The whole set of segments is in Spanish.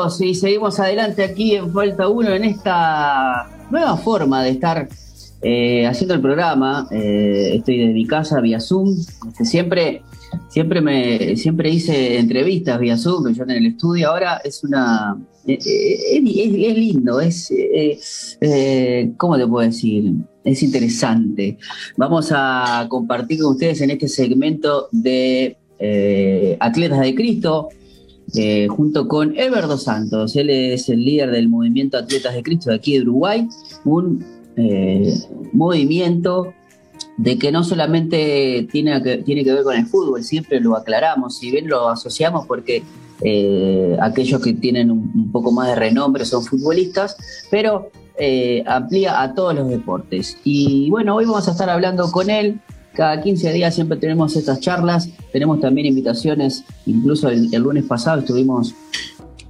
amigos, y seguimos adelante aquí en Falta 1 en esta nueva forma de estar eh, haciendo el programa. Eh, estoy desde mi casa vía Zoom. Este, siempre, siempre, me, siempre hice entrevistas vía Zoom, yo en el estudio. Ahora es una. Eh, es, lindo, es. ¿Cómo te puedo decir? Es interesante. Vamos a compartir con ustedes en este segmento de Atletas de Cristo eh, junto con Ever Dos Santos. Él es el líder del movimiento Atletas de Cristo de aquí de Uruguay, un eh, movimiento de que no solamente tiene que, tiene que ver con el fútbol, siempre lo aclaramos, si bien lo asociamos porque eh, aquellos que tienen un, poco más de renombre son futbolistas, pero amplía a todos los deportes. Y bueno, hoy vamos a estar hablando con él cada 15 días siempre tenemos estas charlas, tenemos también invitaciones, incluso el, lunes pasado estuvimos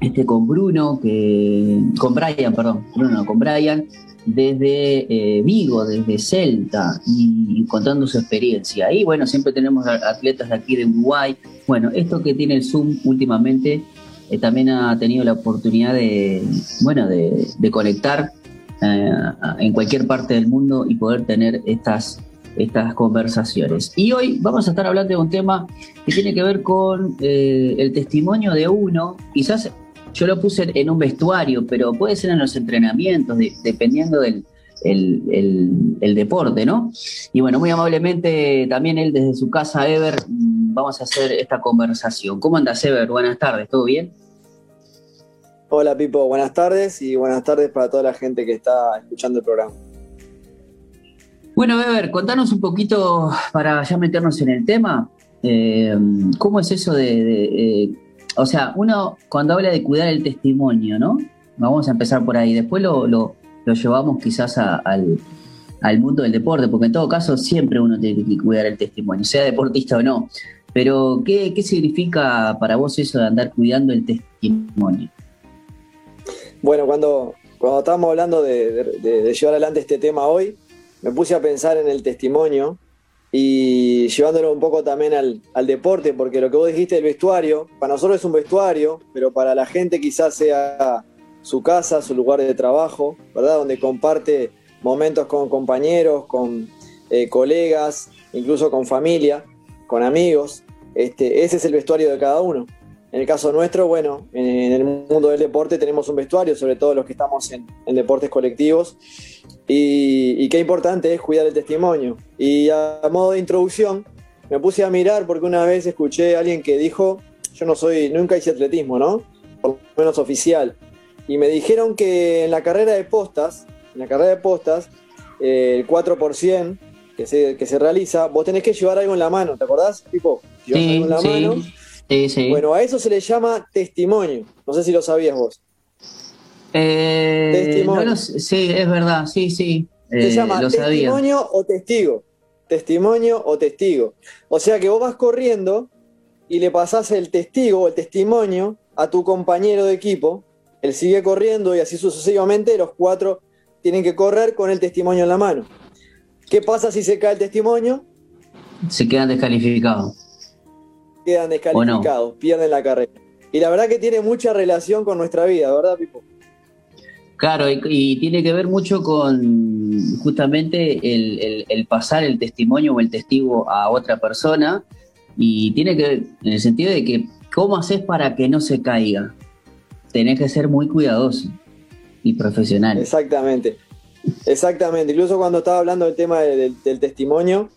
este, con Bruno, que, con Brian, perdón, Bruno, con Brian, desde eh, Vigo, desde Celta, y, contando su experiencia. Y bueno, siempre tenemos atletas de aquí de Uruguay. Bueno, esto que tiene el Zoom últimamente eh, también ha tenido la oportunidad de, bueno, de, conectar eh, en cualquier parte del mundo y poder tener estas estas conversaciones. Y hoy vamos a estar hablando de un tema que tiene que ver con eh, el testimonio de uno, quizás yo lo puse en un vestuario, pero puede ser en los entrenamientos, dependiendo del el, deporte, ¿no? Y bueno, muy amablemente también él desde su casa, Ever, vamos a hacer esta conversación. ¿Cómo andas, Ever? Buenas tardes, ¿todo bien? Hola, Pipo, buenas tardes y buenas tardes para toda la gente que está escuchando el programa. Bueno, Weber, contanos un poquito para ya meternos en el tema. Eh, ¿Cómo es eso de, eh, o sea, uno cuando habla de cuidar el testimonio, ¿no? Vamos a empezar por ahí. Después lo, lo, llevamos quizás al, mundo del deporte, porque en todo caso siempre uno tiene que cuidar el testimonio, sea deportista o no. Pero, ¿qué, significa para vos eso de andar cuidando el testimonio? Bueno, cuando, cuando estábamos hablando de llevar adelante este tema hoy, me puse a pensar en el testimonio y llevándolo un poco también al, deporte, porque lo que vos dijiste del vestuario, para nosotros es un vestuario, pero para la gente quizás sea su casa, su lugar de trabajo, ¿verdad? Donde comparte momentos con compañeros, con eh, colegas, incluso con familia, con amigos. Este, ese es el vestuario de cada uno. En el caso nuestro, bueno, en, el mundo del deporte tenemos un vestuario, sobre todo los que estamos en, deportes colectivos, y, qué importante es cuidar el testimonio. Y a, modo de introducción, me puse a mirar porque una vez escuché a alguien que dijo, yo no soy, nunca hice atletismo, ¿no? Por lo menos oficial. Y me dijeron que en la carrera de postas, en la carrera de postas, eh, el 4% que se, que se realiza, vos tenés que llevar algo en la mano, ¿te acordás? Tipo, llevar algo en la mano bueno, a eso se le llama testimonio. No sé si lo sabías vos. Eh, testimonio. sí, es verdad, sí, sí. se eh, llama testimonio o testigo. Testimonio o testigo. O sea que vos vas corriendo y le pasás el testigo o el testimonio a tu compañero de equipo. Él sigue corriendo y así sucesivamente los cuatro tienen que correr con el testimonio en la mano. ¿Qué pasa si se cae el testimonio? Se quedan descalificados quedan descalificados, pierden la carrera. Y la verdad que tiene mucha relación con nuestra vida, ¿verdad, Pipo? Claro, y, tiene que ver mucho con justamente el, pasar el testimonio o el testigo a otra persona, y tiene que ver en el sentido de que, ¿cómo haces para que no se caiga? Tenés que ser muy cuidadoso y profesional. Exactamente, exactamente. Incluso cuando estaba hablando del tema del testimonio,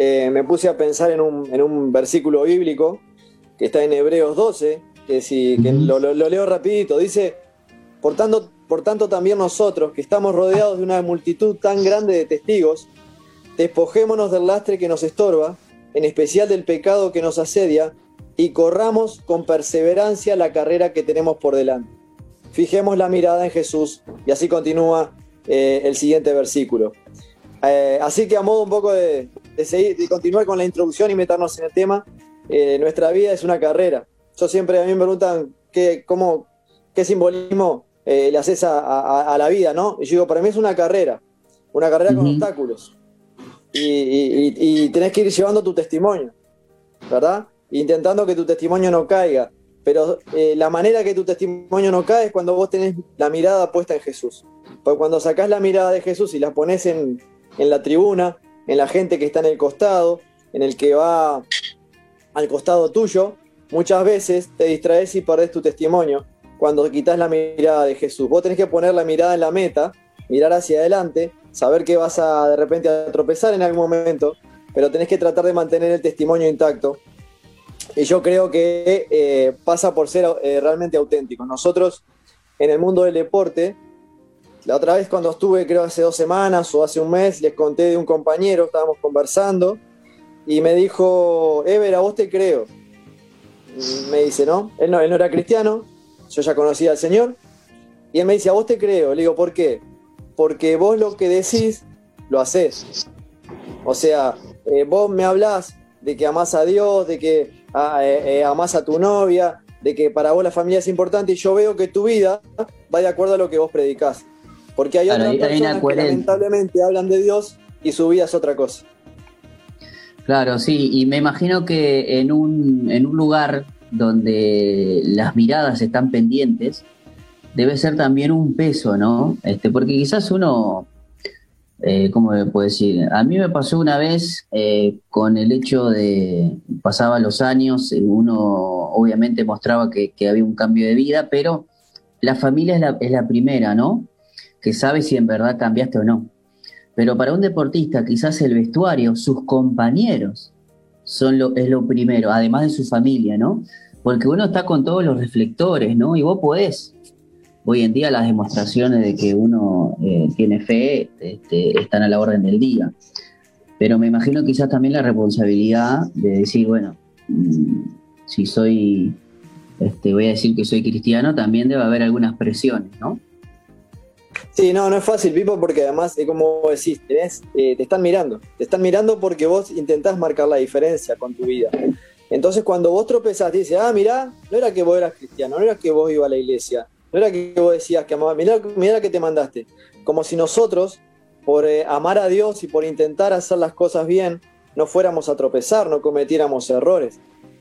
eh, me puse a pensar en un, versículo bíblico que está en Hebreos 12, que, si, lo, leo rapidito, dice, por tanto, por tanto también nosotros, que estamos rodeados de una multitud tan grande de testigos, despojémonos del lastre que nos estorba, en especial del pecado que nos asedia, y corramos con perseverancia la carrera que tenemos por delante. Fijemos la mirada en Jesús, y así continúa eh, el siguiente versículo. Eh, así que a modo un poco de, seguir, de continuar con la introducción y meternos en el tema, eh, nuestra vida es una carrera. Yo siempre a mí me preguntan qué, cómo, qué simbolismo eh, le haces a, la vida, ¿no? Y yo digo, para mí es una carrera, una carrera con obstáculos. Y, tenés que ir llevando tu testimonio, ¿verdad? Intentando que tu testimonio no caiga. pero eh, la manera que tu testimonio no cae es cuando vos tenés la mirada puesta en Jesús. Porque cuando sacás la mirada de Jesús y la pones en, en la tribuna, en la gente que está en el costado, en el que va al costado tuyo, muchas veces te distraes y perdés tu testimonio cuando quitas la mirada de Jesús. Vos tenés que poner la mirada en la meta, mirar hacia adelante, saber que vas a de repente a tropezar en algún momento, pero tenés que tratar de mantener el testimonio intacto. Y yo creo que eh, pasa por ser eh, realmente auténtico. Nosotros en el mundo del deporte, la otra vez cuando estuve, creo hace dos semanas o hace un mes, les conté de un compañero, estábamos conversando, y me dijo, Ever, a vos te creo. me dice, ¿no? Él, ¿no? él no era cristiano, yo ya conocía al Señor, y él me dice, a vos te creo. Le digo, ¿por qué? Porque vos lo que decís, lo haces. O sea, eh, vos me hablás de que amás a Dios, de que ah, amás a tu novia, de que para vos la familia es importante, y yo veo que tu vida va de acuerdo a lo que vos predicás. Porque hay otras personas que lamentablemente hablan de Dios y su vida es otra cosa. Claro, sí, y me imagino que en un, en un lugar donde las miradas están pendientes, debe ser también un peso, ¿no? Este, porque quizás uno, eh, ¿cómo me puedo decir? A mí me pasó una vez eh, con el hecho de, pasaba los años, uno obviamente mostraba que, que había un cambio de vida, pero la familia es la, es la primera, ¿no? Que sabe si en verdad cambiaste o no. Pero para un deportista, quizás el vestuario, sus compañeros, son lo, es lo primero, además de su familia, ¿no? Porque uno está con todos los reflectores, ¿no? Y vos podés. Hoy en día las demostraciones de que uno eh, tiene fe este, están a la orden del día. Pero me imagino quizás también la responsabilidad de decir, bueno, mm, si soy, este, voy a decir que soy cristiano, también debe haber algunas presiones, ¿no? Sí, no, no es fácil, Pipo, porque además, es como decís, eh, te están mirando. Te están mirando porque vos intentás marcar la diferencia con tu vida. Entonces, cuando vos tropezás, dices, ah, mirá, no era que vos eras cristiano, no era que vos ibas a la iglesia, no era que vos decías que amabas, mirá, mirá que te mandaste. Como si nosotros, por eh, amar a Dios y por intentar hacer las cosas bien, no fuéramos a tropezar, no cometiéramos errores.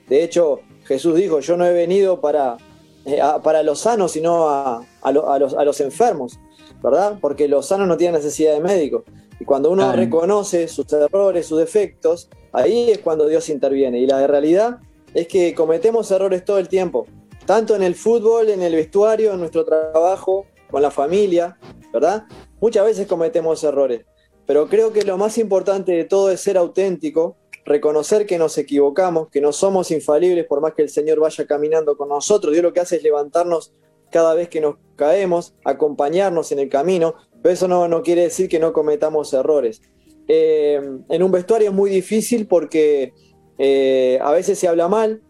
De hecho, Jesús dijo, yo no he venido para, eh, para los sanos, sino a, los, a los enfermos. ¿Verdad? Porque los sanos no tienen necesidad de médico. Y cuando uno reconoce sus errores, sus defectos, ahí es cuando Dios interviene. Y la realidad es que cometemos errores todo el tiempo, tanto en el fútbol, en el vestuario, en nuestro trabajo, con la familia, ¿verdad? Muchas veces cometemos errores, pero creo que lo más importante de todo es ser auténtico, reconocer que nos equivocamos, que no somos infalibles por más que el Señor vaya caminando con nosotros. Dios lo que hace es levantarnos cada vez que nos caemos, acompañarnos en el camino, pero eso no, no quiere decir que no cometamos errores. Eh, en un vestuario es muy difícil porque eh, a veces se habla mal,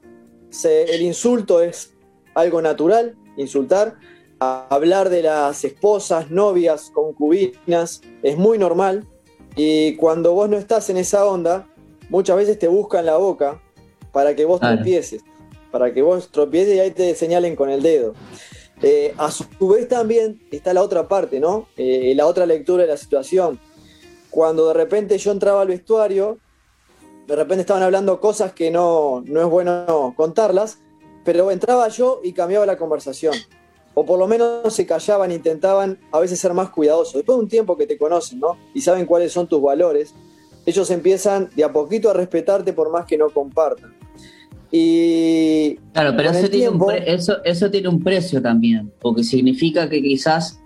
el insulto es algo natural, insultar, hablar de las esposas, novias, concubinas, es muy normal, y cuando vos no estás en esa onda, muchas veces te buscan la boca para que vos tropieces, para que vos tropieces y ahí te señalen con el dedo. Eh, a su vez también está la otra parte, ¿no? Eh, la otra lectura de la situación. Cuando de repente yo entraba al vestuario, de repente estaban hablando cosas que no, no es bueno contarlas, pero entraba yo y cambiaba la conversación. O por lo menos se callaban, intentaban a veces ser más cuidadosos. Después de un tiempo que te conocen, ¿no? Y saben cuáles son tus valores, ellos empiezan de a poquito a respetarte por más que no compartan. Y claro, pero eso tiene, un eso, eso tiene un precio también, porque significa que quizás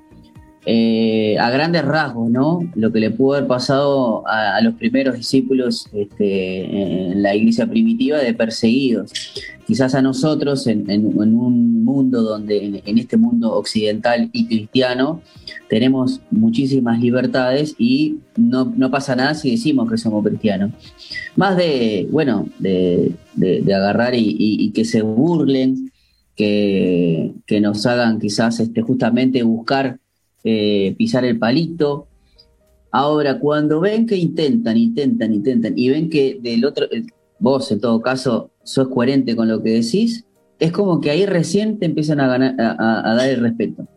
eh, a grandes rasgos, ¿no? Lo que le pudo haber pasado a, los primeros discípulos este, en la iglesia primitiva de perseguidos. Quizás a nosotros, en, un mundo donde, en, este mundo occidental y cristiano, tenemos muchísimas libertades y no, pasa nada si decimos que somos cristianos. Más de, bueno, de, agarrar y, que se burlen, que, que nos hagan quizás este, justamente buscar eh, pisar el palito. Ahora, cuando ven que intentan, intentan, intentan, y ven que del otro, eh, vos en todo caso, sos coherente con lo que decís, es como que ahí recién te empiezan a, ganar, a, dar el respeto.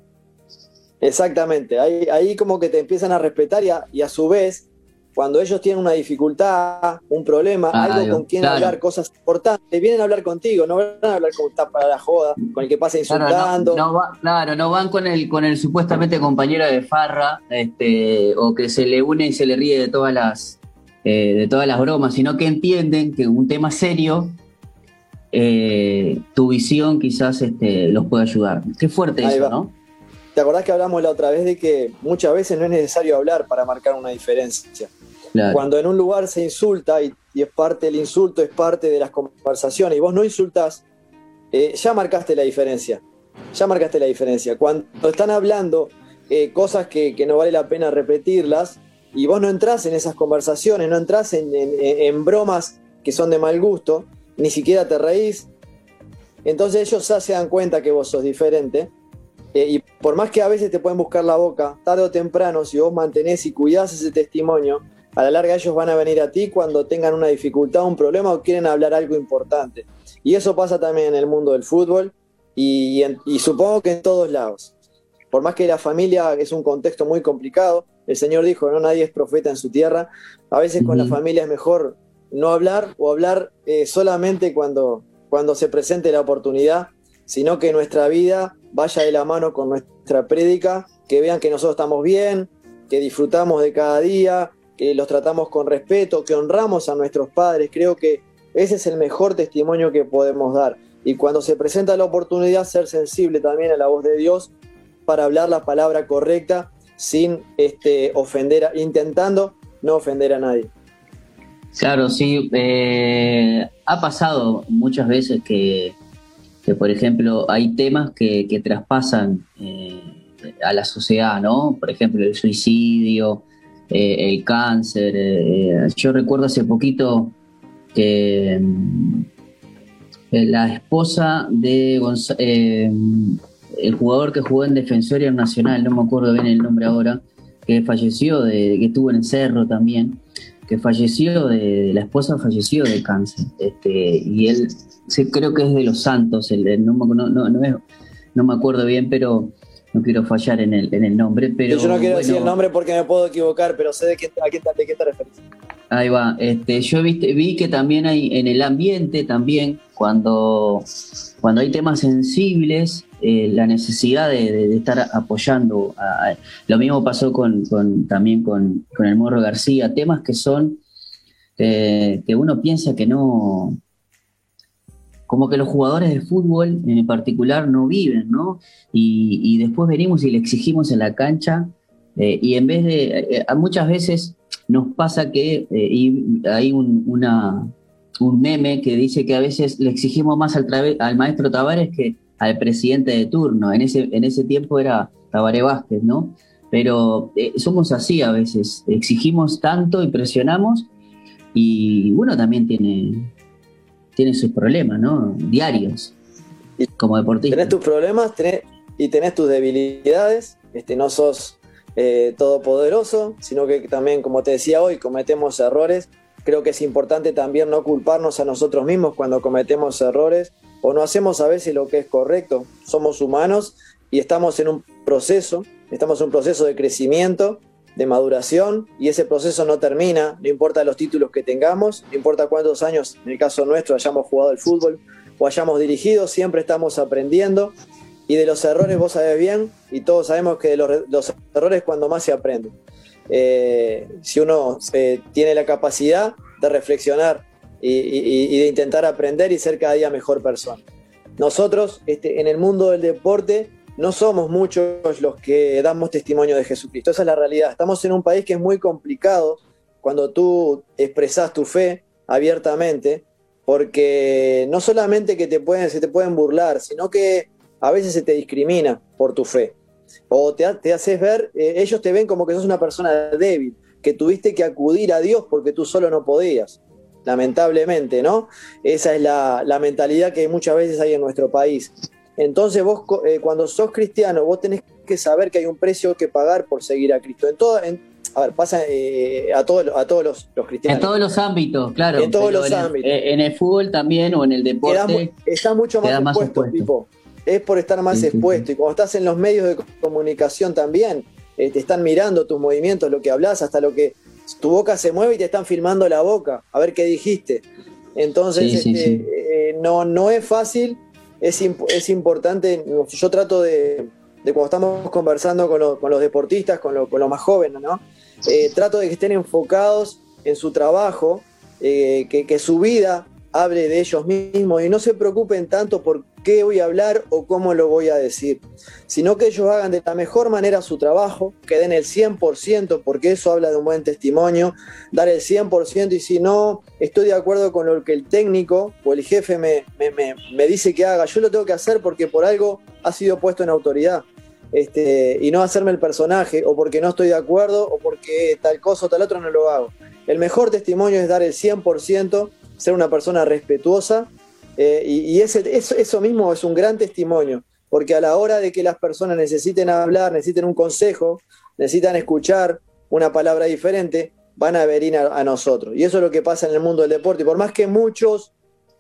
Exactamente, ahí, ahí, como que te empiezan a respetar y a, su vez cuando ellos tienen una dificultad, un problema, algo con quien hablar, cosas importantes, vienen a hablar contigo, no van a hablar con está para la joda, con el que pasa insultando. Claro, no, van con el, con el supuestamente compañero de farra, este, o que se le une y se le ríe de todas las, eh, de todas las bromas, sino que entienden que un tema serio, eh, tu visión quizás este, los puede ayudar. Qué fuerte eso, ¿no? ¿Te acordás que hablamos la otra vez de que muchas veces no es necesario hablar para marcar una diferencia? Cuando en un lugar se insulta y, es parte del insulto, es parte de las conversaciones y vos no insultás, eh, ya marcaste la diferencia. Ya marcaste la diferencia. Cuando están hablando eh, cosas que, no vale la pena repetirlas y vos no entrás en esas conversaciones, no entrás en, bromas que son de mal gusto, ni siquiera te reís, entonces ellos ya se dan cuenta que vos sos diferente eh, y por más que a veces te pueden buscar la boca, tarde o temprano, si vos mantenés y cuidás ese testimonio, a la larga ellos van a venir a ti cuando tengan una dificultad, un problema o quieren hablar algo importante. Y eso pasa también en el mundo del fútbol y, supongo que en todos lados. Por más que la familia es un contexto muy complicado, el Señor dijo, no nadie es profeta en su tierra, a veces con la familia es mejor no hablar o hablar eh, solamente cuando, cuando se presente la oportunidad, sino que nuestra vida vaya de la mano con nuestra prédica, que vean que nosotros estamos bien, que disfrutamos de cada día, que los tratamos con respeto, que honramos a nuestros padres. Creo que ese es el mejor testimonio que podemos dar. Y cuando se presenta la oportunidad, ser sensible también a la voz de Dios para hablar la palabra correcta sin este, ofender, intentando no ofender a nadie. Claro, sí. Eh, ha pasado muchas veces que, por ejemplo, hay temas que, traspasan eh, a la sociedad, ¿no? Por ejemplo, el suicidio, eh, el cáncer. Eh, yo recuerdo hace poquito que mm, la esposa de eh, el jugador que jugó en Defensoria Nacional, no me acuerdo bien el nombre ahora, que falleció, de, que estuvo en cerro también, que falleció de, la esposa falleció de cáncer. Este, y él creo que es de los Santos, el, no, no, no, no, me acuerdo bien, pero no quiero fallar en el, en el nombre, pero... Yo no quiero decir el nombre porque me puedo equivocar, pero sé de qué, a qué, de qué te refieres. Ahí va, este, yo vi que también hay en el ambiente, también, cuando, cuando hay temas sensibles, eh, la necesidad de, estar apoyando. lo mismo pasó con, también con, el Morro García, temas que son, eh, que uno piensa que no, como que los jugadores de fútbol en particular no viven, ¿no? Y, después venimos y le exigimos en la cancha eh, y en vez de, muchas veces nos pasa que hay un meme que dice que a veces le exigimos más al, al maestro Tavares que al presidente de turno. En ese, en ese tiempo era Tabaré Vázquez, ¿no? Pero somos así a veces, exigimos tanto y presionamos y uno también tiene, tiene sus problemas, ¿no? Diarios, como deportista. Tenés tus problemas y tenés tus debilidades, este, no sos eh, todopoderoso, sino que también, como te decía hoy, cometemos errores. Creo que es importante también no culparnos a nosotros mismos cuando cometemos errores o no hacemos a veces lo que es correcto. Somos humanos y estamos en un proceso, estamos en un proceso de crecimiento de maduración y ese proceso no termina, no importa los títulos que tengamos, no importa cuántos años, en el caso nuestro, hayamos jugado el fútbol o hayamos dirigido, siempre estamos aprendiendo y de los errores vos sabés bien y todos sabemos que de los, errores es cuando más se aprende. Eh, si uno eh, tiene la capacidad de reflexionar y, de intentar aprender y ser cada día mejor persona. Nosotros este, en el mundo del deporte no somos muchos los que damos testimonio de Jesucristo. Esa es la realidad. Estamos en un país que es muy complicado cuando tú expresas tu fe abiertamente, porque no solamente que te pueden, se te pueden burlar, sino que a veces se te discrimina por tu fe. O te, te haces ver, eh, ellos te ven como que sos una persona débil, que tuviste que acudir a Dios porque tú solo no podías. Lamentablemente, ¿no? Esa es la, la mentalidad que muchas veces hay en nuestro país. Entonces vos eh, cuando sos cristiano, vos tenés que saber que hay un precio que pagar por seguir a Cristo. En todo, a ver, pasa eh, a, todos a todos los, cristianos. En todos los ámbitos, claro. En todos los ámbitos. en el fútbol también o en el deporte. está mucho más, expuesto, Tipo. Es por estar más expuesto. Y cuando estás en los medios de comunicación también, eh, te están mirando tus movimientos, lo que hablas, hasta lo que tu boca se mueve y te están filmando la boca, a ver qué dijiste. Entonces, este, eh, no, no es fácil, es, es importante, yo trato de, cuando estamos conversando con, los deportistas, con, los más jóvenes, ¿no? Eh, trato de que estén enfocados en su trabajo, eh, que, que, su vida hable de ellos mismos y no se preocupen tanto por qué voy a hablar o cómo lo voy a decir, sino que ellos hagan de la mejor manera su trabajo, que den el 100%, porque eso habla de un buen testimonio, dar el 100% y si no estoy de acuerdo con lo que el técnico o el jefe me, me, dice que haga, yo lo tengo que hacer porque por algo ha sido puesto en autoridad. Este, y no hacerme el personaje, o porque no estoy de acuerdo, o porque tal cosa o tal otro no lo hago. El mejor testimonio es dar el 100%, ser una persona respetuosa eh, y, ese, eso, mismo es un gran testimonio, porque a la hora de que las personas necesiten hablar, necesiten un consejo, necesitan escuchar una palabra diferente, van a venir a, nosotros. Y eso es lo que pasa en el mundo del deporte. Y por más que muchos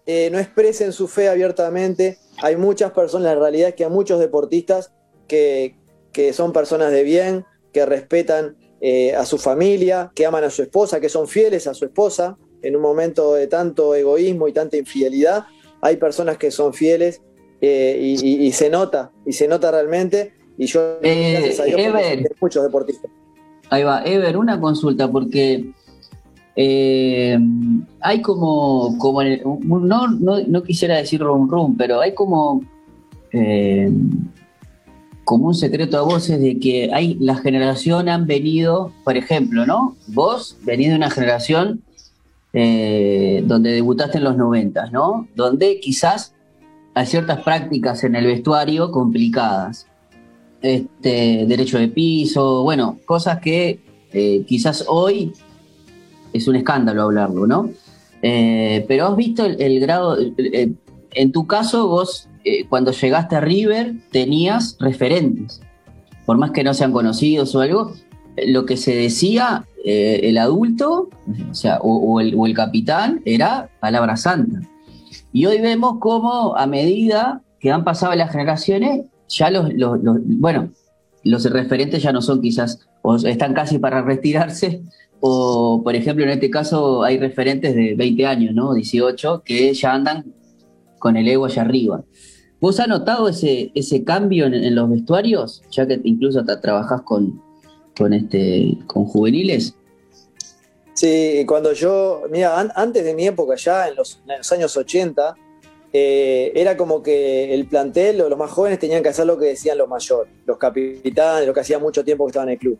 eh, no expresen su fe abiertamente, hay muchas personas, la realidad es que hay muchos deportistas que, son personas de bien, que respetan eh, a su familia, que aman a su esposa, que son fieles a su esposa en un momento de tanto egoísmo y tanta infidelidad hay personas que son fieles eh, y, se nota, y se nota realmente. Y yo, eh, Ever, muchos deportistas. Ahí va, Ever, una consulta, porque eh, hay como, como no, no, quisiera decir rum rum, pero hay como, como un secreto a voces de que hay, la generación han venido, por ejemplo, ¿no? Vos venís de una generación eh, donde debutaste en los 90, ¿no? Donde quizás hay ciertas prácticas en el vestuario complicadas. Este, derecho de piso, bueno, cosas que eh, quizás hoy es un escándalo hablarlo, ¿no? Eh, pero has visto el, grado, en tu caso vos cuando llegaste a River tenías referentes, por más que no sean conocidos o algo, lo que se decía eh, el adulto, o, sea, o, el, capitán, era palabra santa. Y hoy vemos cómo a medida que han pasado las generaciones, ya los, bueno, los referentes ya no son quizás, o están casi para retirarse, o por ejemplo en este caso hay referentes de 20 años, ¿no? 18, que ya andan con el ego allá arriba. ¿Vos has notado ese, ese cambio en, los vestuarios? Ya que incluso trabajás con, con, este, con juveniles? Sí, cuando yo, mira, antes de mi época ya, en los, años 80, eh, era como que el plantel o los más jóvenes tenían que hacer lo que decían los mayores, los capitanes, lo que hacía mucho tiempo que estaban en el club.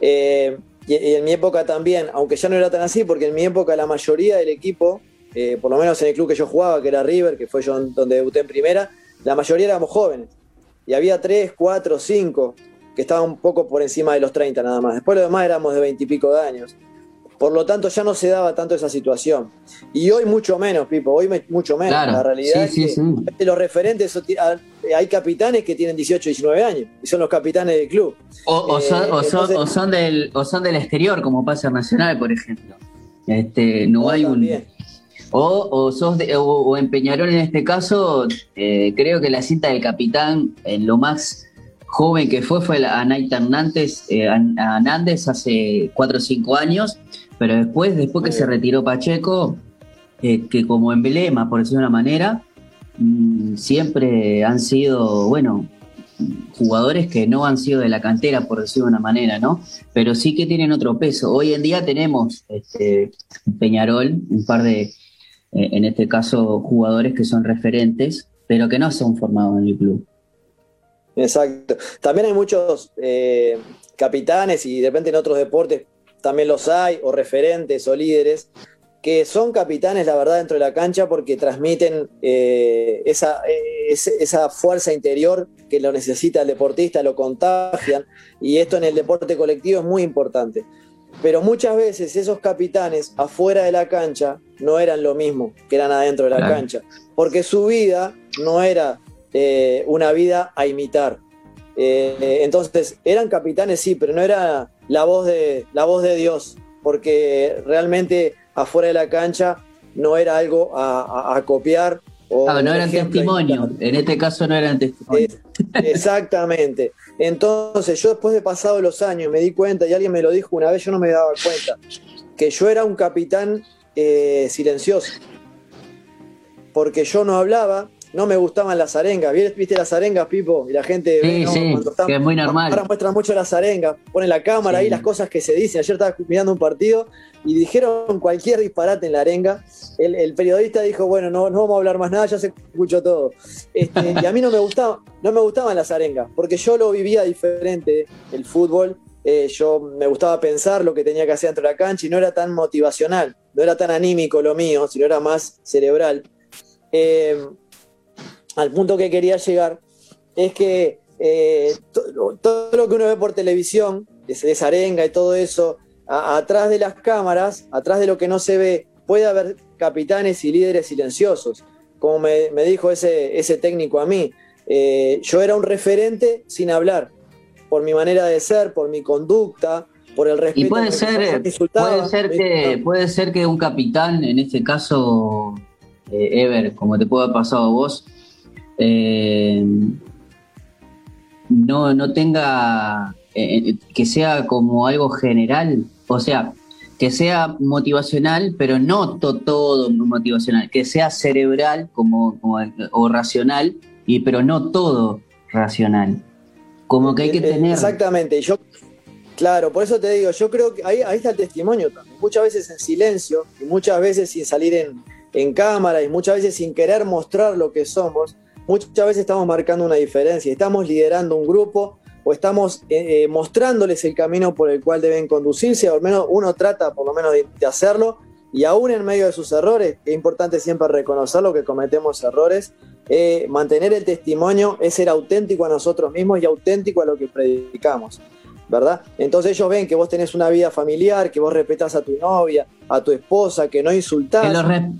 Eh, y, en mi época también, aunque ya no era tan así, porque en mi época la mayoría del equipo, eh, por lo menos en el club que yo jugaba, que era River, que fue yo donde debuté en primera, la mayoría éramos jóvenes. Y había tres, cuatro, cinco que estaba un poco por encima de los 30 nada más. Después lo demás éramos de 20 y pico de años. Por lo tanto, ya no se daba tanto esa situación. Y hoy mucho menos, Pipo, hoy mucho menos. la realidad es que los referentes, hay capitanes que tienen 18, 19 años y son los capitanes del club. O, son, del, son del exterior, como pasa en Nacional, por ejemplo. Este, no hay un. O, o, sos o, en Peñarol en este caso, eh, creo que la cinta del capitán en lo más joven que fue fue a Naita Hernández, eh, hace 4 o 5 años, pero después, después que se retiró Pacheco, eh, que como emblema, por decirlo de una manera, mm, siempre han sido, bueno, jugadores que no han sido de la cantera, por decirlo de una manera, ¿no? Pero sí que tienen otro peso. Hoy en día tenemos este, Peñarol, un par de, eh, en este caso, jugadores que son referentes, pero que no son formados en el club. Exacto. También hay muchos eh, capitanes y de repente en otros deportes también los hay, o referentes o líderes, que son capitanes, la verdad, dentro de la cancha porque transmiten eh, esa, esa, fuerza interior que lo necesita el deportista, lo contagian, y esto en el deporte colectivo es muy importante. Pero muchas veces esos capitanes afuera de la cancha no eran lo mismo que eran adentro de la cancha, porque su vida no era eh, una vida a imitar. Eh, entonces, eran capitanes, sí, pero no era la voz, de, la voz de Dios, porque realmente afuera de la cancha no era algo a, copiar O no eran testimonio, en este caso no eran testimonio. exactamente. Entonces yo después de pasado los años me di cuenta, y alguien me lo dijo una vez, yo no me daba cuenta, que yo era un capitán eh, silencioso. Porque yo no hablaba, no me gustaban las arengas. ¿Viste las arengas, Pipo? Y la gente sí, sí, que es muy normal. Ahora muestran mucho las arengas, ponen la cámara ahí, las cosas que se dicen. Ayer estaba mirando un partido y dijeron cualquier disparate en la arenga. El, periodista dijo, bueno, no, no vamos a hablar más nada, ya se escuchó todo. Este, y a mí no me gustaba, no me gustaban las arengas, porque yo lo vivía diferente, el fútbol. Eh, yo me gustaba pensar lo que tenía que hacer dentro de la cancha y no era tan motivacional, no era tan anímico lo mío, sino era más cerebral. Eh, al punto que quería llegar es que eh, todo lo que uno ve por televisión, esa arenga y todo eso, atrás de las cámaras, atrás de lo que no se ve, puede haber capitanes y líderes silenciosos. Como me, dijo ese, ese, técnico a mí, eh, yo era un referente sin hablar, por mi manera de ser, por mi conducta, por el respeto. Y puede ser, puede ser que, puede ser que un capitán, en este caso, eh, Ever, como te puede haber pasado a vos, eh, no, no tenga, eh, eh, que sea como algo general, o sea, que sea motivacional, pero no todo motivacional, que sea cerebral como, o racional, y, pero no todo racional. Como que hay que tener... Exactamente, yo, claro, por eso te digo, yo creo que ahí, ahí está el testimonio también, muchas veces en silencio, y muchas veces sin salir en, en cámara, y muchas veces sin querer mostrar lo que somos, muchas veces estamos marcando una diferencia, estamos liderando un grupo o estamos eh, eh, mostrándoles el camino por el cual deben conducirse, o al menos uno trata por lo menos de, hacerlo, y aún en medio de sus errores, es importante siempre reconocer lo que cometemos errores, eh, mantener el testimonio es ser auténtico a nosotros mismos y auténtico a lo que predicamos. ¿Verdad? Entonces ellos ven que vos tenés una vida familiar, que vos respetás a tu novia, a tu esposa, que no insultás.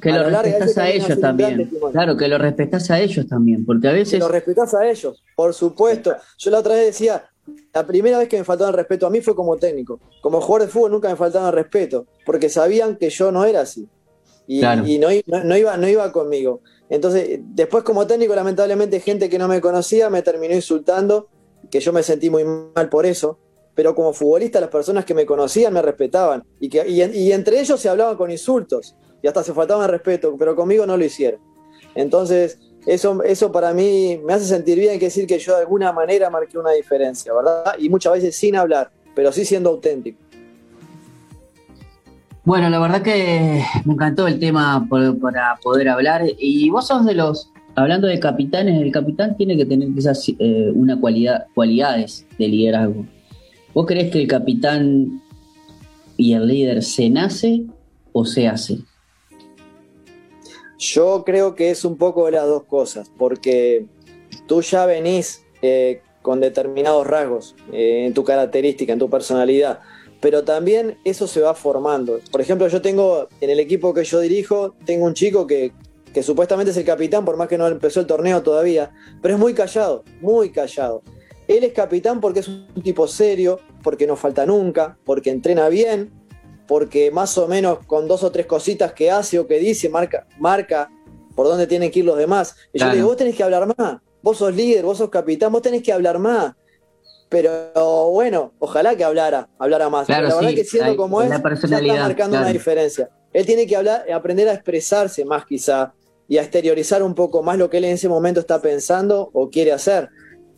Que lo, respetás a ellos también. Claro, que lo respetás a ellos también, porque a veces... Que lo respetás a ellos, por supuesto. Yo la otra vez decía, la primera vez que me faltaba el respeto a mí fue como técnico. Como jugador de fútbol nunca me faltaba el respeto, porque sabían que yo no era así. Y, no, iba, no iba conmigo. Entonces, después como técnico, lamentablemente, gente que no me conocía me terminó insultando, que yo me sentí muy mal por eso pero como futbolista las personas que me conocían me respetaban y, que, y, entre ellos se hablaban con insultos y hasta se faltaban respeto, pero conmigo no lo hicieron. Entonces, eso, eso para mí me hace sentir bien, que decir que yo de alguna manera marqué una diferencia, ¿verdad? Y muchas veces sin hablar, pero sí siendo auténtico. Bueno, la verdad que me encantó el tema para poder hablar. Y vos sos de los, hablando de capitanes, el capitán tiene que tener quizás eh, una cualidad, cualidades de liderazgo. ¿Vos crees que el capitán y el líder se nace o se hace? Yo creo que es un poco de las dos cosas, porque tú ya venís eh, con determinados rasgos eh, en tu característica, en tu personalidad, pero también eso se va formando. Por ejemplo, yo tengo en el equipo que yo dirijo, tengo un chico que, que supuestamente es el capitán, por más que no empezó el torneo todavía, pero es muy callado, muy callado. Él es capitán porque es un tipo serio, porque no falta nunca, porque entrena bien, porque más o menos con dos o tres cositas que hace o que dice, marca, marca por dónde tienen que ir los demás. Y yo le digo, vos tenés que hablar más, vos sos líder, vos sos capitán, vos tenés que hablar más. Pero bueno, ojalá que hablara, hablara más. la verdad que siendo como es, ya está marcando una diferencia. Él tiene que hablar, aprender a expresarse más quizá y a exteriorizar un poco más lo que él en ese momento está pensando o quiere hacer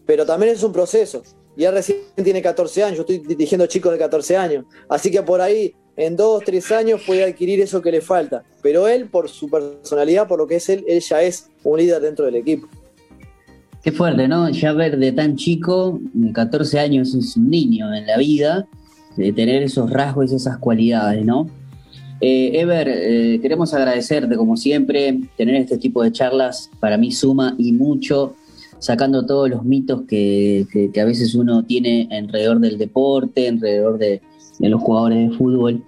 pero también es un proceso. Y él recién tiene 14 años, yo estoy dirigiendo chicos de 14 años. Así que por ahí, en dos, tres años puede adquirir eso que le falta. Pero él, por su personalidad, por lo que es él, él ya es un líder dentro del equipo. Qué fuerte, ¿no? Ya ver de tan chico, 14 años es un niño en la vida, tener esos rasgos, y esas cualidades, ¿no? Eh, Ever, eh, queremos agradecerte como siempre, tener este tipo de charlas para mí suma y mucho sacando todos los mitos que, a veces uno tiene alrededor del deporte, alrededor de, los jugadores de fútbol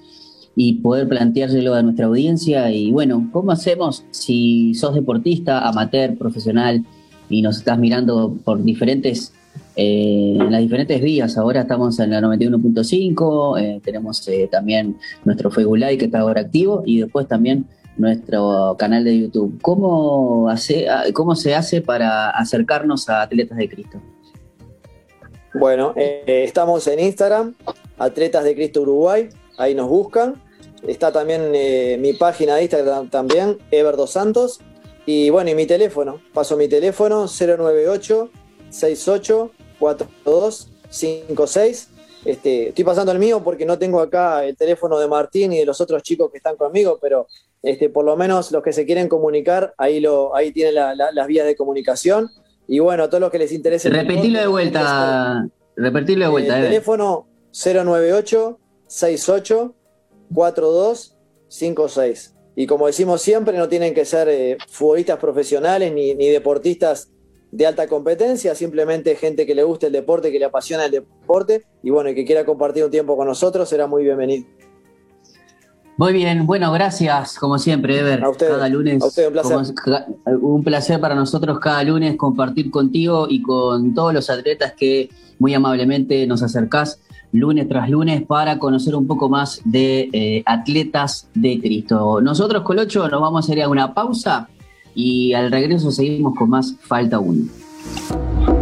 y poder planteárselo a nuestra audiencia. Y bueno, ¿cómo hacemos si sos deportista, amateur, profesional y nos estás mirando por diferentes, eh, las diferentes vías? Ahora estamos en la 91.5, eh, tenemos eh, también nuestro Facebook que está ahora activo y después también nuestro canal de YouTube. ¿Cómo, hace, cómo se hace para acercarnos a Atletas de Cristo? Bueno, eh, estamos en Instagram, Atletas de Cristo Uruguay, ahí nos buscan. Está también eh, mi página de Instagram también, Ever Dos Santos. Y bueno, y mi teléfono, paso mi teléfono 098 68 4256 este, estoy pasando el mío porque no tengo acá el teléfono de Martín y de los otros chicos que están conmigo, pero este, por lo menos los que se quieren comunicar, ahí, lo, ahí tienen las vías de comunicación. Y bueno, a todos los que les interese. Repetirlo de vuelta. Repetirlo de vuelta. El teléfono 098 68 4256. Y como decimos siempre, no tienen que ser eh, futbolistas profesionales ni, ni deportistas de alta competencia, simplemente gente que le guste el deporte, que le apasiona el deporte y bueno, que quiera compartir un tiempo con nosotros, será muy bienvenido. Muy bien, bueno, gracias como siempre, Ever. A usted, cada lunes. un placer. un placer para nosotros cada lunes compartir contigo y con todos los atletas que muy amablemente nos acercás lunes tras lunes para conocer un poco más de eh, atletas de Cristo. Nosotros, Colocho, nos vamos a ir a una pausa y al regreso seguimos con más Falta 1.